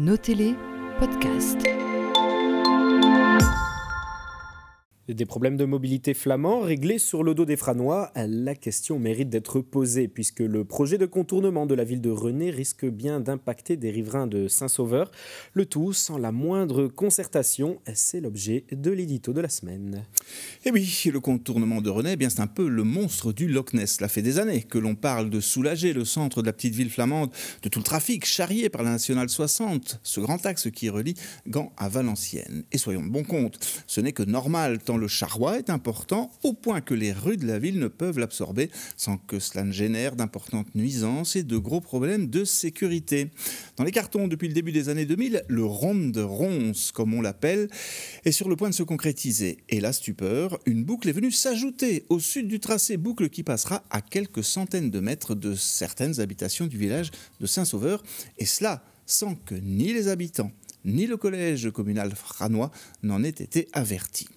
Notez-les, podcast. Des problèmes de mobilité flamands réglés sur le dos des Franois, la question mérite d'être posée puisque le projet de contournement de la ville de René risque bien d'impacter des riverains de Saint-Sauveur, le tout sans la moindre concertation, c'est l'objet de l'édito de la semaine. Eh oui, le contournement de René, eh bien c'est un peu le monstre du Loch Ness. Cela fait des années que l'on parle de soulager le centre de la petite ville flamande de tout le trafic charrié par la nationale 60, ce grand axe qui relie Gand à Valenciennes. Et soyons de bon compte, ce n'est que normal tant le charroi est important au point que les rues de la ville ne peuvent l'absorber sans que cela ne génère d'importantes nuisances et de gros problèmes de sécurité. Dans les cartons depuis le début des années 2000, le ronde de ronce, comme on l'appelle, est sur le point de se concrétiser. Et la stupeur, une boucle est venue s'ajouter au sud du tracé, boucle qui passera à quelques centaines de mètres de certaines habitations du village de Saint-Sauveur, et cela sans que ni les habitants ni le collège communal franois n'en aient été avertis.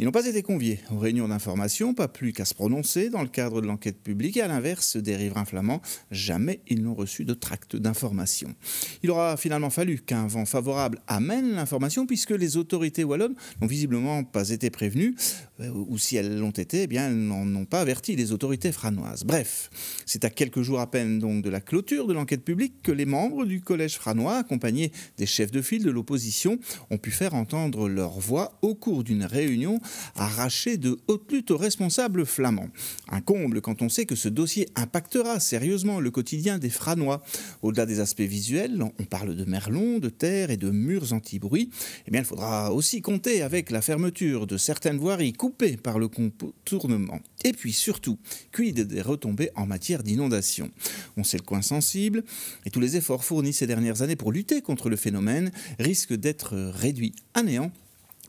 Ils n'ont pas été conviés aux réunions d'information, pas plus qu'à se prononcer dans le cadre de l'enquête publique, et à l'inverse des riverains flamands, jamais ils n'ont reçu de tract d'information. Il aura finalement fallu qu'un vent favorable amène l'information, puisque les autorités wallonnes n'ont visiblement pas été prévenues, euh, ou si elles l'ont été, eh bien, elles n'en ont pas averti les autorités franoises. Bref, c'est à quelques jours à peine donc de la clôture de l'enquête publique que les membres du collège franois, accompagnés des chefs de file de l'opposition, ont pu faire entendre leur voix au cours d'une réunion arraché de haute lutte aux responsables flamands. Un comble quand on sait que ce dossier impactera sérieusement le quotidien des Franois. Au-delà des aspects visuels, on parle de merlons, de terre et de murs anti-bruit. Eh bien, il faudra aussi compter avec la fermeture de certaines voiries coupées par le contournement. Et puis surtout, quid des retombées en matière d'inondation? On sait le coin sensible, et tous les efforts fournis ces dernières années pour lutter contre le phénomène risquent d'être réduits à néant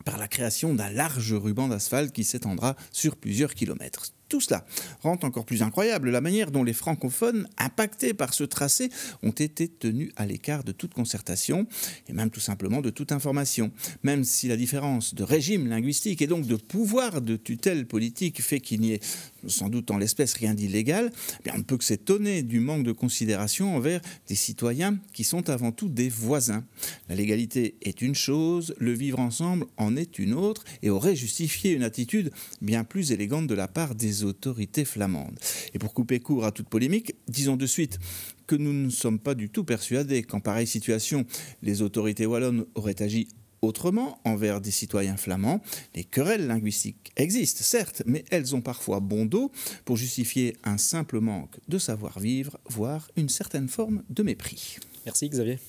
par la création d'un large ruban d'asphalte qui s'étendra sur plusieurs kilomètres. Tout cela rend encore plus incroyable la manière dont les francophones impactés par ce tracé ont été tenus à l'écart de toute concertation et même tout simplement de toute information. Même si la différence de régime linguistique et donc de pouvoir de tutelle politique fait qu'il n'y ait sans doute en l'espèce rien d'illégal, eh on ne peut que s'étonner du manque de considération envers des citoyens qui sont avant tout des voisins. La légalité est une chose, le vivre ensemble en est une autre et aurait justifié une attitude bien plus élégante de la part autorités flamandes. Et pour couper court à toute polémique, disons de suite que nous ne sommes pas du tout persuadés qu'en pareille situation, les autorités wallonnes auraient agi autrement envers des citoyens flamands. Les querelles linguistiques existent, certes, mais elles ont parfois bon dos pour justifier un simple manque de savoir-vivre, voire une certaine forme de mépris. Merci Xavier.